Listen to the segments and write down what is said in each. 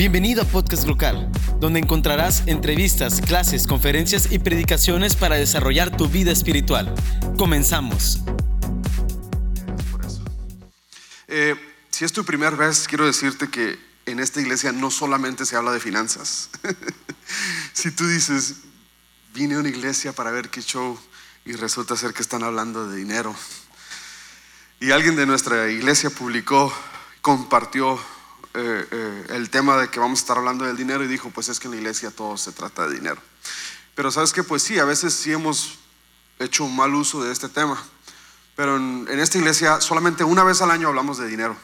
Bienvenido a Podcast Local, donde encontrarás entrevistas, clases, conferencias y predicaciones para desarrollar tu vida espiritual. Comenzamos. Eh, si es tu primera vez, quiero decirte que en esta iglesia no solamente se habla de finanzas. si tú dices, vine a una iglesia para ver qué show y resulta ser que están hablando de dinero. Y alguien de nuestra iglesia publicó, compartió eh, eh, el tema de que vamos a estar hablando del dinero y dijo, pues es que en la iglesia todo se trata de dinero. Pero sabes que pues sí, a veces sí hemos hecho un mal uso de este tema. Pero en, en esta iglesia solamente una vez al año hablamos de dinero.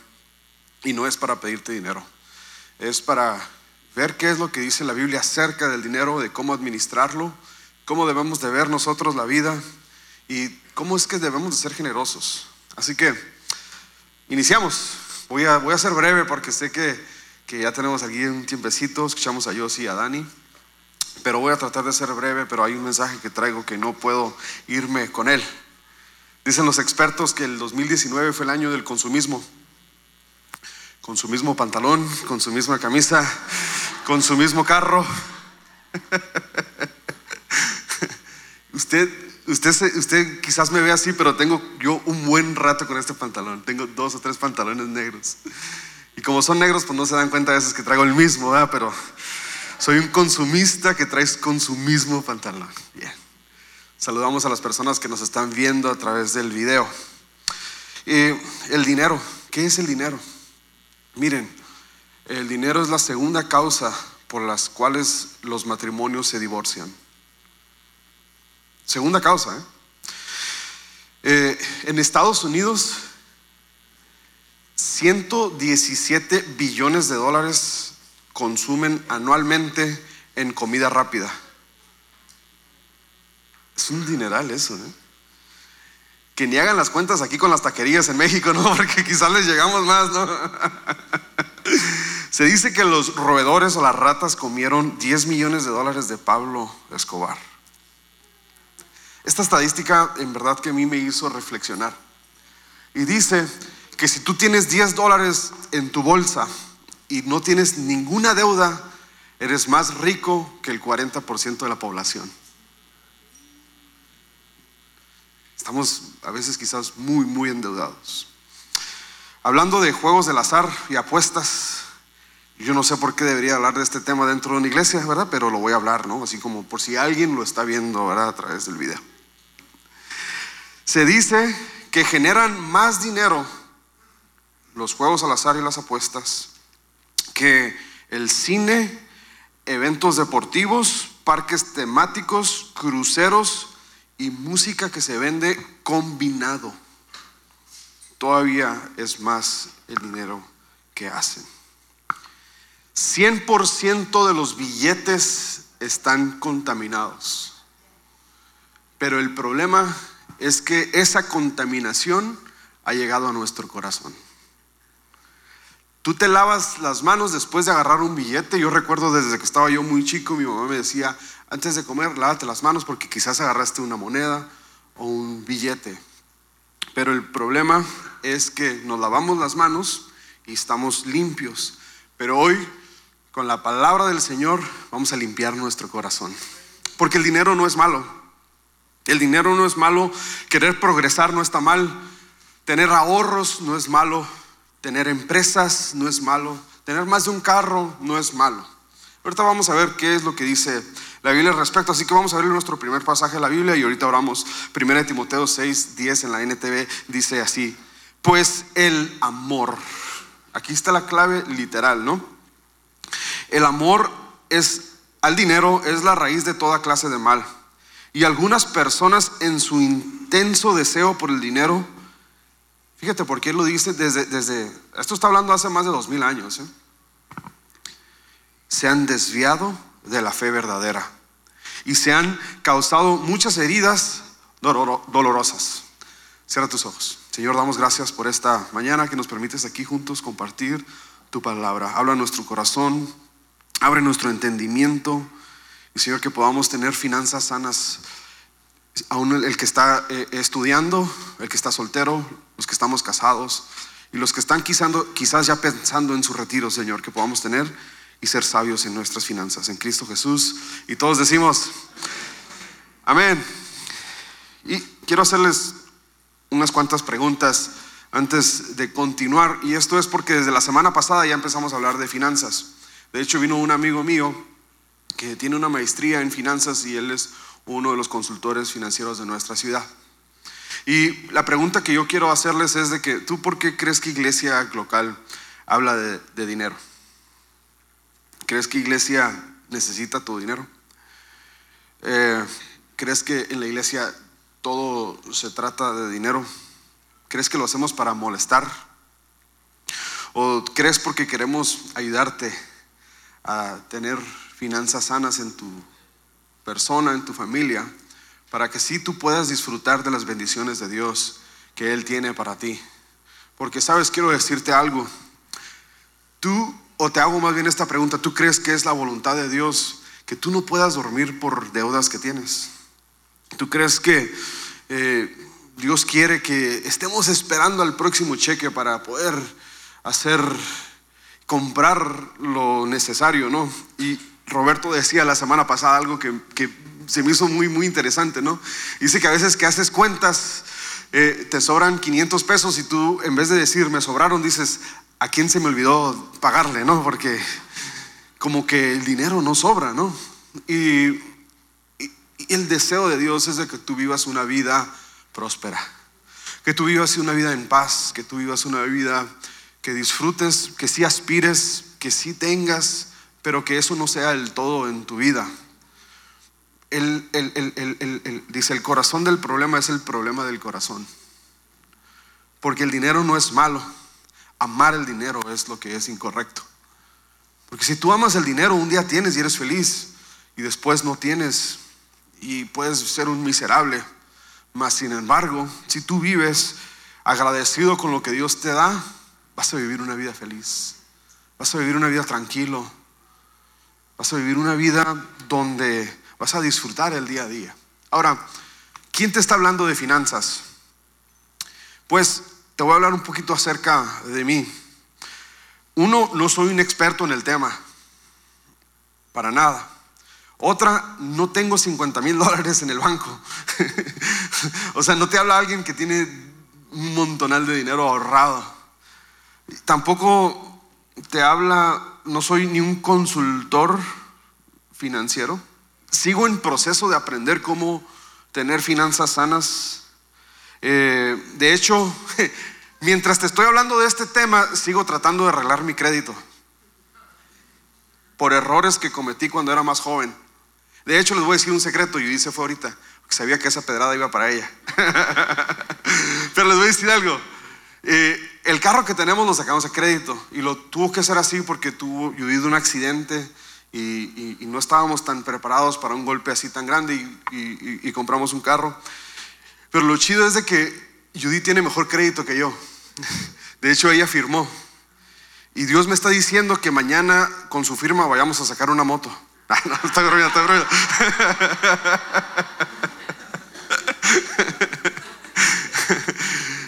Y no es para pedirte dinero. Es para ver qué es lo que dice la Biblia acerca del dinero, de cómo administrarlo, cómo debemos de ver nosotros la vida y cómo es que debemos de ser generosos. Así que iniciamos. Voy a, voy a ser breve porque sé que, que ya tenemos aquí un tiempecito, escuchamos a Yossi y a Dani, pero voy a tratar de ser breve, pero hay un mensaje que traigo que no puedo irme con él. Dicen los expertos que el 2019 fue el año del consumismo. Con su mismo pantalón, con su misma camisa, con su mismo carro. Usted Usted, usted quizás me ve así, pero tengo yo un buen rato con este pantalón. Tengo dos o tres pantalones negros. Y como son negros, pues no se dan cuenta a veces que traigo el mismo, ¿verdad? Pero soy un consumista que traes con su mismo pantalón. Bien. Saludamos a las personas que nos están viendo a través del video. el dinero, ¿qué es el dinero? Miren, el dinero es la segunda causa por las cuales los matrimonios se divorcian. Segunda causa. ¿eh? Eh, en Estados Unidos, 117 billones de dólares consumen anualmente en comida rápida. Es un dineral eso, ¿eh? Que ni hagan las cuentas aquí con las taquerías en México, ¿no? Porque quizás les llegamos más, ¿no? Se dice que los roedores o las ratas comieron 10 millones de dólares de Pablo Escobar. Esta estadística en verdad que a mí me hizo reflexionar. Y dice que si tú tienes 10 dólares en tu bolsa y no tienes ninguna deuda, eres más rico que el 40% de la población. Estamos a veces quizás muy, muy endeudados. Hablando de juegos del azar y apuestas, yo no sé por qué debería hablar de este tema dentro de una iglesia, ¿verdad? Pero lo voy a hablar, ¿no? Así como por si alguien lo está viendo, ¿verdad? A través del video. Se dice que generan más dinero los juegos al azar y las apuestas que el cine, eventos deportivos, parques temáticos, cruceros y música que se vende combinado. Todavía es más el dinero que hacen. 100% de los billetes están contaminados. Pero el problema es que esa contaminación ha llegado a nuestro corazón. Tú te lavas las manos después de agarrar un billete. Yo recuerdo desde que estaba yo muy chico, mi mamá me decía, antes de comer, lávate las manos porque quizás agarraste una moneda o un billete. Pero el problema es que nos lavamos las manos y estamos limpios. Pero hoy, con la palabra del Señor, vamos a limpiar nuestro corazón. Porque el dinero no es malo. El dinero no es malo, querer progresar no está mal, tener ahorros no es malo, tener empresas no es malo, tener más de un carro no es malo. Ahorita vamos a ver qué es lo que dice la Biblia al respecto, así que vamos a ver nuestro primer pasaje de la Biblia y ahorita oramos 1 Timoteo 6, 10 en la NTV, dice así, pues el amor, aquí está la clave literal, ¿no? El amor es al dinero, es la raíz de toda clase de mal. Y algunas personas en su intenso deseo por el dinero, fíjate por qué lo dice desde, desde esto está hablando hace más de dos mil años, ¿eh? se han desviado de la fe verdadera y se han causado muchas heridas dolorosas. Cierra tus ojos. Señor, damos gracias por esta mañana que nos permites aquí juntos compartir tu palabra. Habla nuestro corazón, abre nuestro entendimiento Señor, que podamos tener finanzas sanas. Aún el que está eh, estudiando, el que está soltero, los que estamos casados y los que están quizás, quizás ya pensando en su retiro, Señor, que podamos tener y ser sabios en nuestras finanzas, en Cristo Jesús. Y todos decimos, amén. Y quiero hacerles unas cuantas preguntas antes de continuar. Y esto es porque desde la semana pasada ya empezamos a hablar de finanzas. De hecho, vino un amigo mío que tiene una maestría en finanzas y él es uno de los consultores financieros de nuestra ciudad. Y la pregunta que yo quiero hacerles es de que, ¿tú por qué crees que iglesia local habla de, dinero? ¿Crees que iglesia necesita tu dinero? Eh, ¿Crees que en la iglesia todo se trata de dinero? ¿Crees que lo hacemos para molestar? ¿O crees porque queremos ayudarte a tener finanzas sanas en tu persona, en tu familia? para que sí tú puedas disfrutar de las bendiciones de Dios que Él tiene para ti. Porque sabes, quiero decirte algo. Tú, o te hago más bien esta pregunta, ¿tú crees que es la voluntad de Dios que tú no puedas dormir por deudas que tienes? ¿Tú crees que eh, Dios quiere que estemos esperando al próximo cheque para poder hacer, comprar lo necesario, no? Y Roberto decía la semana pasada algo que, que se me hizo muy, muy interesante, ¿no? Dice que a veces que haces cuentas, eh, te sobran 500 pesos y tú en vez de decir me sobraron, dices, ¿a quién se me olvidó pagarle, no? Porque como que el dinero no sobra, ¿no? Y, y el deseo de Dios es de que tú vivas una vida próspera, que tú vivas una vida en paz, que tú vivas una vida que disfrutes, que sí aspires, que sí tengas, pero que eso no sea el todo en tu vida el, dice, el corazón del problema es el problema del corazón. Porque el dinero no es malo. Amar el dinero es lo que es incorrecto. Porque si tú amas el dinero, un día tienes y eres feliz. Y después no tienes y puedes ser un miserable. Mas, sin embargo, si tú vives agradecido con lo que Dios te da, vas a vivir una vida feliz. Vas a vivir una vida tranquilo. Vas a vivir una vida donde Vas a disfrutar el día a día. Ahora, ¿quién te está hablando de finanzas? Pues te voy a hablar un poquito acerca de mí. Uno, no soy un experto en el tema, para nada. Otra, no tengo 50 mil dólares en el banco. o sea, no te habla alguien que tiene un montonal de dinero ahorrado. Tampoco te habla, no soy ni un consultor financiero sigo en proceso de aprender cómo tener finanzas sanas. Eh, de hecho, mientras te estoy hablando de este tema, sigo tratando de arreglar mi crédito por errores que cometí cuando era más joven. De hecho, les voy a decir un secreto, y dice fue ahorita, porque sabía que esa pedrada iba para ella. Pero les voy a decir algo. Eh, el carro que tenemos lo sacamos a crédito y lo tuvo que hacer así porque tuvo, yo un accidente y, no estábamos tan preparados para un golpe así tan grande y, compramos un carro. Pero lo chido es de que Judy tiene mejor crédito que yo. De hecho, ella firmó. Y Dios me está diciendo que mañana con su firma vayamos a sacar una moto. No, está está.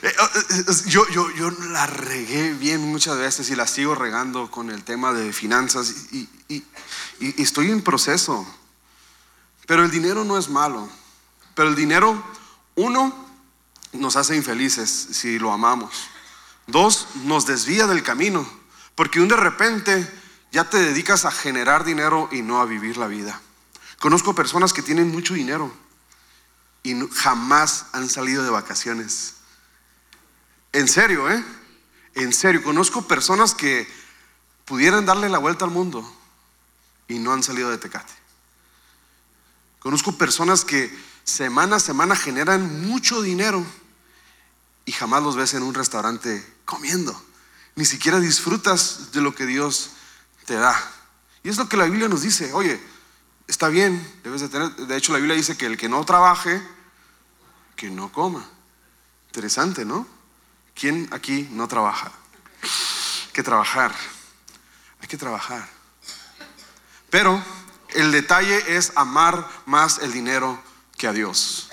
Eh, oh, eh, yo, yo, yo la regué bien muchas veces y la sigo regando con el tema de finanzas y, y, estoy en proceso. Pero el dinero no es malo. Pero el dinero, uno, nos hace infelices si lo amamos. Dos, nos desvía del camino. Porque un de repente ya te dedicas a generar dinero y no a vivir la vida. Conozco personas que tienen mucho dinero y jamás han salido de vacaciones. En serio, ¿eh? En serio, conozco personas que pudieran darle la vuelta al mundo y no han salido de Tecate. Conozco personas que semana a semana generan mucho dinero y jamás los ves en un restaurante comiendo. Ni siquiera disfrutas de lo que Dios te da. Y es lo que la Biblia nos dice. Oye, está bien, debes de tener. De hecho, la Biblia dice que el que no trabaje, que no coma. Interesante, ¿no? ¿Quién aquí no trabaja? Hay que trabajar. Hay que trabajar. Pero el detalle es amar más el dinero que a Dios.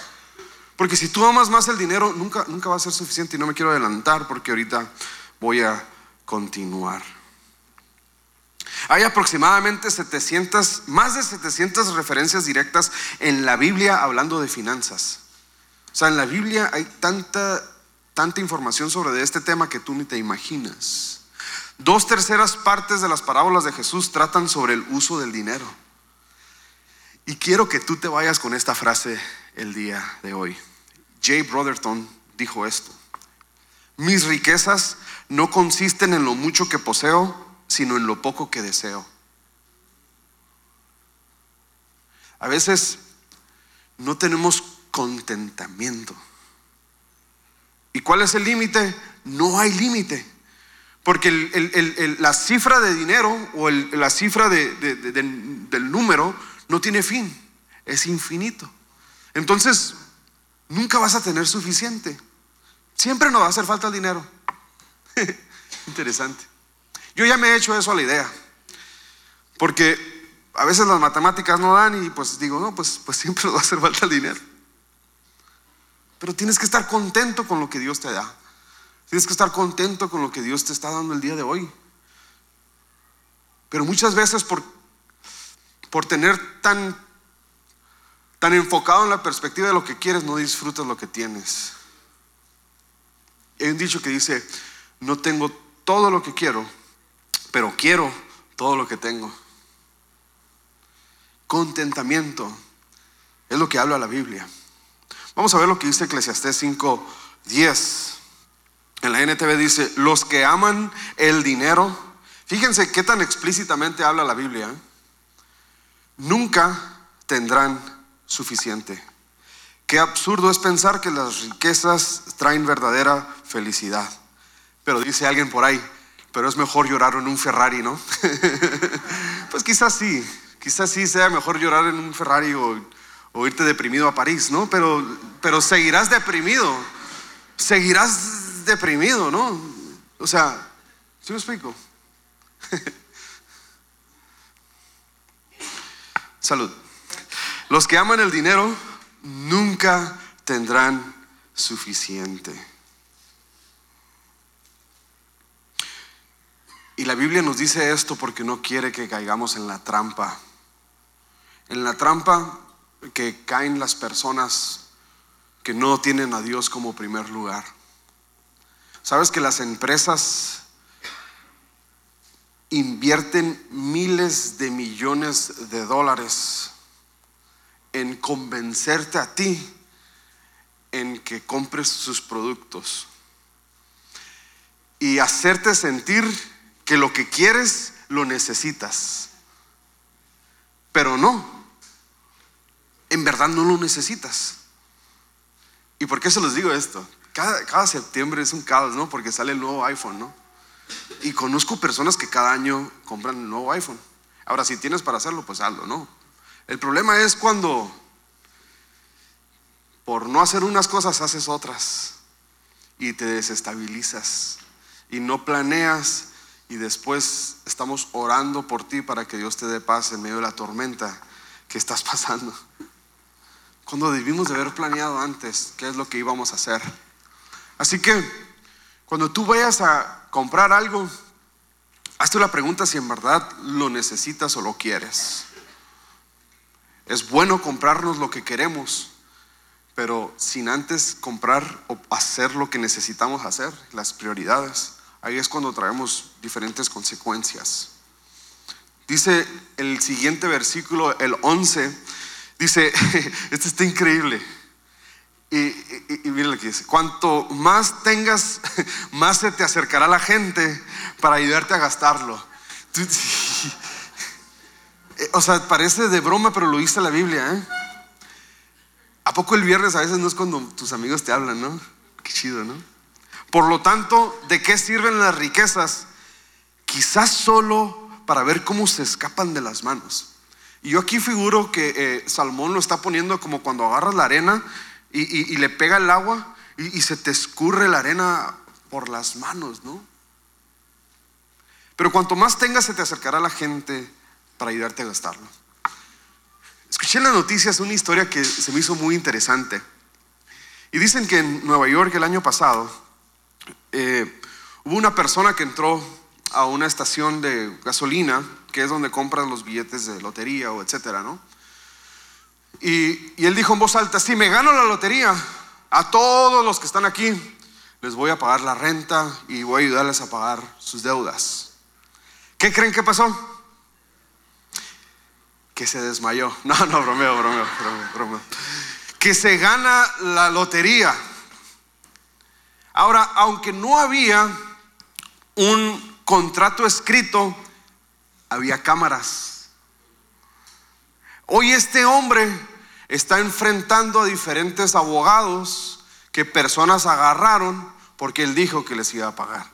Porque si tú amas más el dinero, nunca, nunca va a ser suficiente y no me quiero adelantar porque ahorita voy a continuar. Hay aproximadamente 700, más de 700 referencias directas en la Biblia hablando de finanzas. O sea, en la Biblia hay tanta, tanta información sobre este tema que tú ni te imaginas. Dos terceras partes de las parábolas de Jesús tratan sobre el uso del dinero. Y quiero que tú te vayas con esta frase el día de hoy. Jay Brotherton dijo esto. Mis riquezas no consisten en lo mucho que poseo, sino en lo poco que deseo. A veces no tenemos contentamiento. ¿Y cuál es el límite? No hay límite. Porque la cifra de dinero o la cifra del número no tiene fin, es infinito. Entonces, nunca vas a tener suficiente. Siempre nos va a hacer falta el dinero. Interesante. Yo ya me he hecho eso a la idea. Porque a veces las matemáticas no dan y pues digo, no, pues, pues siempre nos va a hacer falta el dinero. Pero tienes que estar contento con lo que Dios te da. Tienes que estar contento con lo que Dios te está dando el día de hoy. Pero muchas veces por, por tener tan, tan enfocado en la perspectiva de lo que quieres, no disfrutas lo que tienes. Hay un dicho que dice, no tengo todo lo que quiero, pero quiero todo lo que tengo. Contentamiento es lo que habla la Biblia. Vamos a ver lo que dice Eclesiastés 5:10. En la NTV dice, los que aman el dinero, fíjense qué tan explícitamente habla la Biblia, ¿eh? nunca tendrán suficiente. Qué absurdo es pensar que las riquezas traen verdadera felicidad. Pero dice alguien por ahí, pero es mejor llorar en un Ferrari, ¿no? pues quizás sí, quizás sí sea mejor llorar en un Ferrari o, irte deprimido a París, ¿no? Pero, pero seguirás deprimido, seguirás deprimido, ¿no? O sea, ¿sí me explico? Salud. Los que aman el dinero nunca tendrán suficiente. Y la Biblia nos dice esto porque no quiere que caigamos en la trampa. En la trampa que caen las personas que no tienen a Dios como primer lugar. Sabes que las empresas invierten miles de millones de dólares en convencerte a ti en que compres sus productos y hacerte sentir que lo que quieres lo necesitas. Pero no, en verdad no lo necesitas. ¿Y por qué se los digo esto? Cada, cada septiembre es un caos, ¿no? Porque sale el nuevo iPhone, ¿no? Y conozco personas que cada año compran el nuevo iPhone. Ahora, si tienes para hacerlo, pues hazlo, ¿no? El problema es cuando por no hacer unas cosas haces otras y te desestabilizas y no planeas y después estamos orando por ti para que Dios te dé paz en medio de la tormenta que estás pasando. Cuando debimos de haber planeado antes qué es lo que íbamos a hacer. Así que cuando tú vayas a comprar algo, hazte la pregunta si en verdad lo necesitas o lo quieres. Es bueno comprarnos lo que queremos, pero sin antes comprar o hacer lo que necesitamos hacer, las prioridades. Ahí es cuando traemos diferentes consecuencias. Dice el siguiente versículo, el 11, dice, este está increíble. Y, y, miren lo que dice, cuanto más tengas, más se te acercará la gente para ayudarte a gastarlo. O sea, parece de broma, pero lo dice la Biblia. ¿eh? ¿A poco el viernes a veces no es cuando tus amigos te hablan, no? Qué chido, ¿no? Por lo tanto, ¿de qué sirven las riquezas? Quizás solo para ver cómo se escapan de las manos. Y yo aquí figuro que eh, Salmón lo está poniendo como cuando agarras la arena y, le pega el agua y, y se te escurre la arena por las manos, ¿no? Pero cuanto más tengas, se te acercará la gente para ayudarte a gastarlo. Escuché en las noticias una historia que se me hizo muy interesante. Y dicen que en Nueva York el año pasado eh, hubo una persona que entró a una estación de gasolina que es donde compras los billetes de lotería o etcétera, ¿no? Y, y él dijo en voz alta, si me gano la lotería, a todos los que están aquí, les voy a pagar la renta y voy a ayudarles a pagar sus deudas. ¿Qué creen que pasó? Que se desmayó. No, no, bromeo, bromeo, bromeo, bromeo. Que se gana la lotería. Ahora, aunque no había un contrato escrito, había cámaras. Hoy este hombre está enfrentando a diferentes abogados que personas agarraron porque él dijo que les iba a pagar.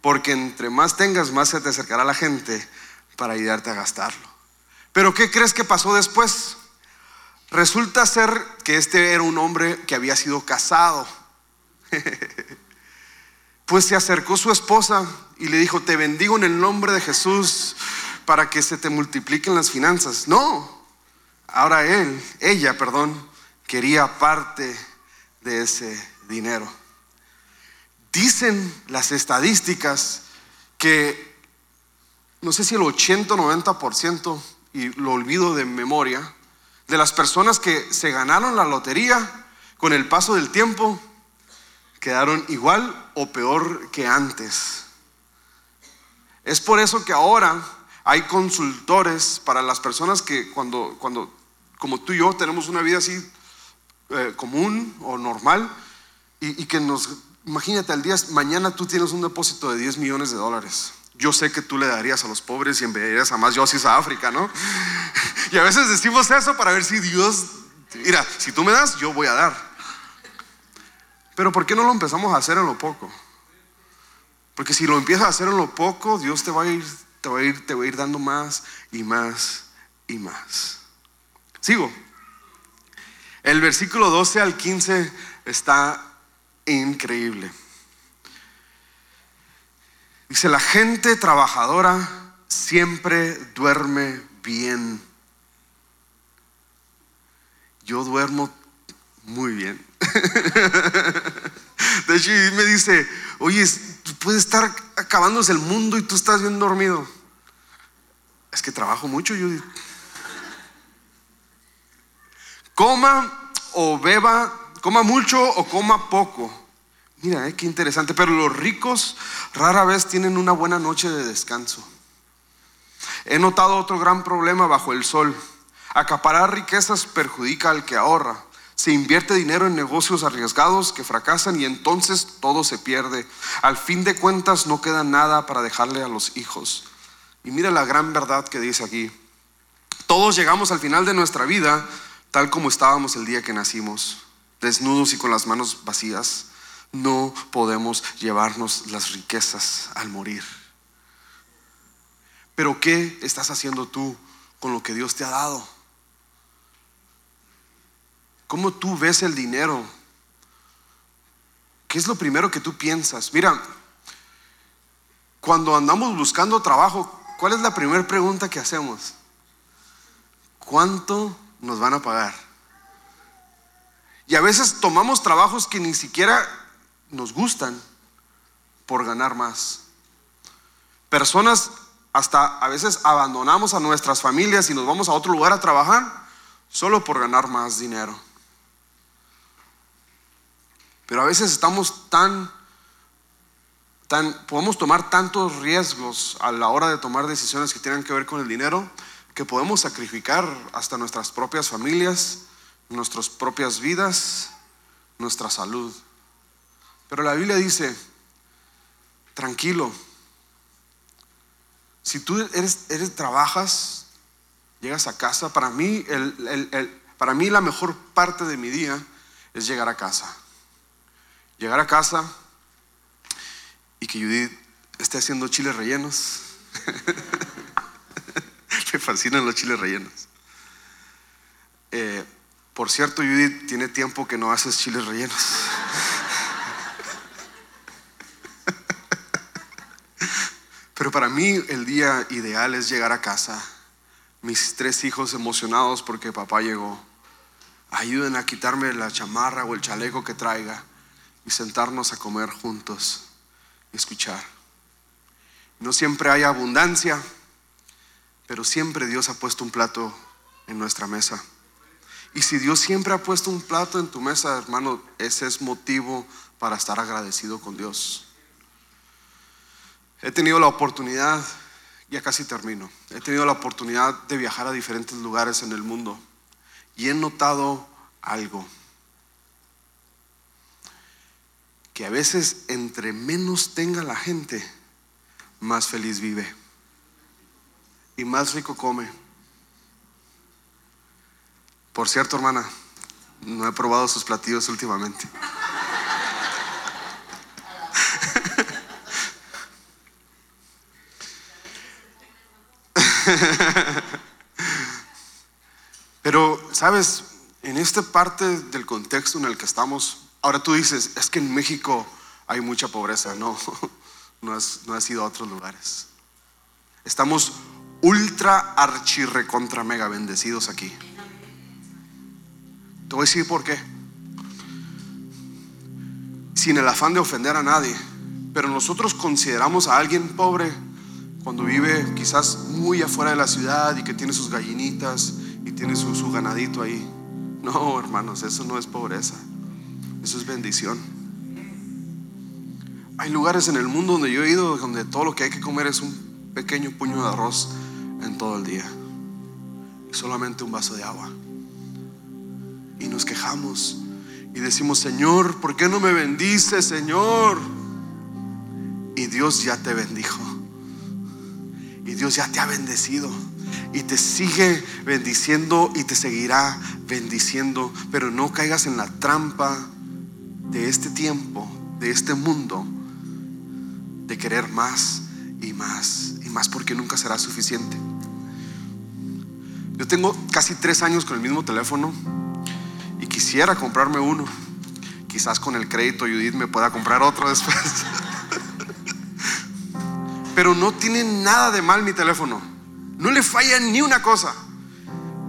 Porque entre más tengas, más se te acercará la gente para ayudarte a gastarlo. Pero ¿qué crees que pasó después? Resulta ser que este era un hombre que había sido casado. pues se acercó su esposa y le dijo, te bendigo en el nombre de Jesús para que se te multipliquen las finanzas. No, ahora él, ella, perdón, quería parte de ese dinero. Dicen las estadísticas que no sé si el 80 o 90%, y lo olvido de memoria, de las personas que se ganaron la lotería con el paso del tiempo quedaron igual o peor que antes. Es por eso que ahora hay consultores para las personas que cuando, cuando como tú y yo tenemos una vida así eh, común o normal y, que nos Imagínate, al día mañana tú tienes un depósito de 10 millones de dólares. Yo sé que tú le darías a los pobres y enviarías a más yosis a África, ¿no? Y a veces decimos eso para ver si Dios, mira, si tú me das, yo voy a dar. Pero ¿por qué no lo empezamos a hacer en lo poco? Porque si lo empiezas a hacer en lo poco, Dios te va a ir, te va a ir, te va a ir dando más y más y más. Sigo. El versículo 12 al 15 está increíble. Dice, la gente trabajadora siempre duerme bien. Yo duermo muy bien. De hecho, me dice, oye, tú puedes estar acabándose el mundo y tú estás bien dormido. Es que trabajo mucho, yo Coma o beba coma mucho o coma poco. Mira, eh, qué interesante, pero los ricos rara vez tienen una buena noche de descanso. He notado otro gran problema bajo el sol. Acaparar riquezas perjudica al que ahorra. Se invierte dinero en negocios arriesgados que fracasan y entonces todo se pierde. Al fin de cuentas no queda nada para dejarle a los hijos. Y mira la gran verdad que dice aquí. Todos llegamos al final de nuestra vida tal como estábamos el día que nacimos desnudos y con las manos vacías, no podemos llevarnos las riquezas al morir. Pero ¿qué estás haciendo tú con lo que Dios te ha dado? ¿Cómo tú ves el dinero? ¿Qué es lo primero que tú piensas? Mira, cuando andamos buscando trabajo, ¿cuál es la primera pregunta que hacemos? ¿Cuánto nos van a pagar? Y a veces tomamos trabajos que ni siquiera nos gustan por ganar más. Personas hasta a veces abandonamos a nuestras familias y nos vamos a otro lugar a trabajar solo por ganar más dinero. Pero a veces estamos tan, tan, podemos tomar tantos riesgos a la hora de tomar decisiones que tienen que ver con el dinero que podemos sacrificar hasta nuestras propias familias nuestras propias vidas, nuestra salud. Pero la Biblia dice, tranquilo, si tú eres, eres trabajas, llegas a casa, para mí, el, para mí la mejor parte de mi día es llegar a casa. Llegar a casa y que Judith esté haciendo chiles rellenos. Me fascinan los chiles rellenos. Eh, por cierto, Judith, tiene tiempo que no haces chiles rellenos. Pero para mí el día ideal es llegar a casa, mis tres hijos emocionados porque papá llegó. Ayuden a quitarme la chamarra o el chaleco que traiga y sentarnos a comer juntos y escuchar. No siempre hay abundancia, Pero siempre Dios ha puesto un plato en nuestra mesa. Y si Dios siempre ha puesto un plato en tu mesa, hermano, ese es motivo para estar agradecido con Dios. He tenido la oportunidad, ya casi termino, he tenido la oportunidad de viajar a diferentes lugares en el mundo y he notado algo. Que a veces entre menos tenga la gente, más feliz vive y más rico come. Por cierto, hermana, no he probado sus platillos últimamente. Pero, ¿sabes? En esta parte del contexto en el que estamos, ahora tú dices, es que en México hay mucha pobreza. No, no has, no has a otros lugares. Estamos ultra archirre contra mega bendecidos aquí. Te voy a decir por qué. Sin el afán de ofender a nadie, pero nosotros consideramos a alguien pobre cuando vive quizás muy afuera de la ciudad y que tiene sus gallinitas y tiene su, su ganadito ahí. No, hermanos, eso no es pobreza, eso es bendición. Hay lugares en el mundo donde yo he ido donde todo lo que hay que comer es un pequeño puño de arroz en todo el día. Solamente un vaso de agua. Y nos quejamos y decimos, Señor, ¿por qué no me bendice, Señor? Y Dios ya te bendijo. Y Dios ya te ha bendecido. Y te sigue bendiciendo y te seguirá bendiciendo. Pero no caigas en la trampa de este tiempo, de este mundo, de querer más y más y más porque nunca será suficiente. Yo tengo casi tres años con el mismo teléfono y quisiera comprarme uno. Quizás con el crédito Judith me pueda comprar otro después. Pero no tiene nada de mal mi teléfono. No le falla ni una cosa.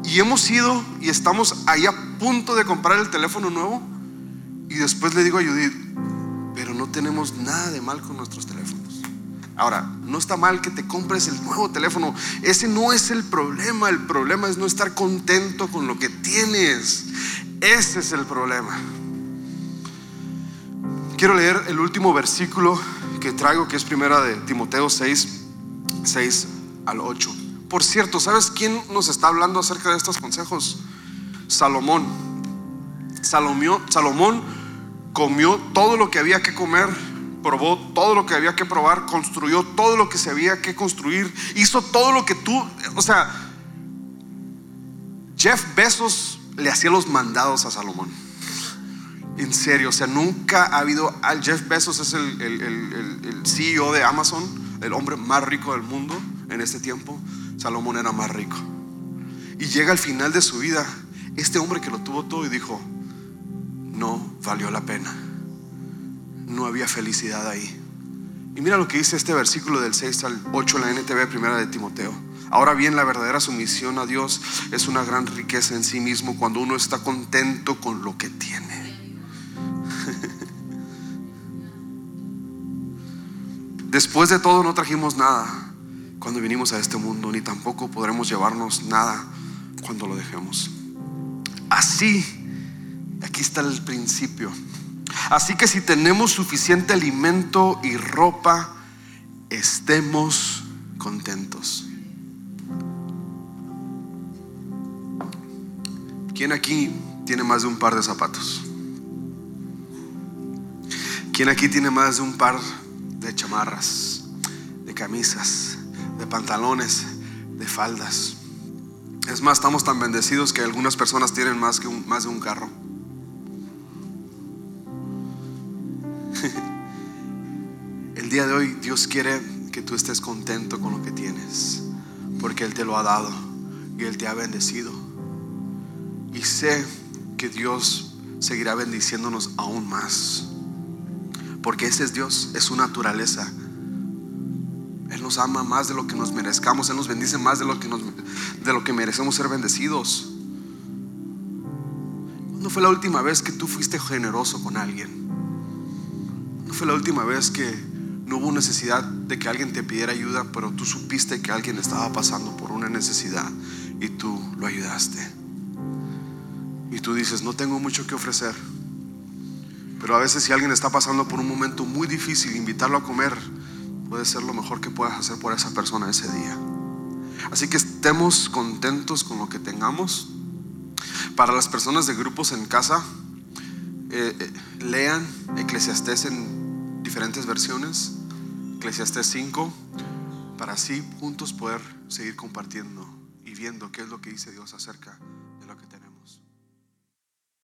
Y hemos ido y estamos ahí a punto de comprar el teléfono nuevo. Y después le digo a Judith, pero no tenemos nada de mal con nuestros teléfonos. Ahora, no está mal que te compres el nuevo teléfono. Ese no es el problema. El problema es no estar contento con lo que tienes. Ese es el problema. Quiero leer el último versículo que traigo, que es primera de Timoteo 6, 6 al 8. Por cierto, ¿sabes quién nos está hablando acerca de estos consejos? Salomón. Salomón comió todo lo que había que comer probó todo lo que había que probar, construyó todo lo que se había que construir, hizo todo lo que tú, o sea, Jeff Bezos le hacía los mandados a Salomón. En serio, o sea, nunca ha habido, Jeff Bezos es el, el, CEO de Amazon, el hombre más rico del mundo en este tiempo. Salomón era más rico. Y llega al final de su vida, este hombre que lo tuvo todo y dijo, no valió la pena no había felicidad ahí. Y mira lo que dice este versículo del 6 al 8 en la NTV primera de Timoteo. Ahora bien, la verdadera sumisión a Dios es una gran riqueza en sí mismo cuando uno está contento con lo que tiene. Después de todo no trajimos nada cuando vinimos a este mundo, ni tampoco podremos llevarnos nada cuando lo dejemos. Así, aquí está el principio. Así que si tenemos suficiente alimento y ropa, estemos contentos. ¿Quién aquí tiene más de un par de zapatos? ¿Quién aquí tiene más de un par de chamarras, de camisas, de pantalones, de faldas? Es más, estamos tan bendecidos que algunas personas tienen más, que más de un carro. De hoy Dios quiere que tú estés contento con lo que tienes, porque Él te lo ha dado y Él te ha bendecido. Y sé que Dios seguirá bendiciéndonos aún más, porque ese es Dios, es su naturaleza. Él nos ama más de lo que nos merezcamos, Él nos bendice más de lo que, nos, de lo que merecemos ser bendecidos. ¿Cuándo fue la última vez que tú fuiste generoso con alguien? ¿No fue la última vez que no hubo necesidad de que alguien te pidiera ayuda, pero tú supiste que alguien estaba pasando por una necesidad y tú lo ayudaste. Y tú dices, no tengo mucho que ofrecer. Pero a veces si alguien está pasando por un momento muy difícil, invitarlo a comer puede ser lo mejor que puedas hacer por esa persona ese día. Así que estemos contentos con lo que tengamos. Para las personas de grupos en casa, eh, eh, lean Eclesiastés en diferentes versiones, Eclesiastés 5, para así juntos poder seguir compartiendo y viendo qué es lo que dice Dios acerca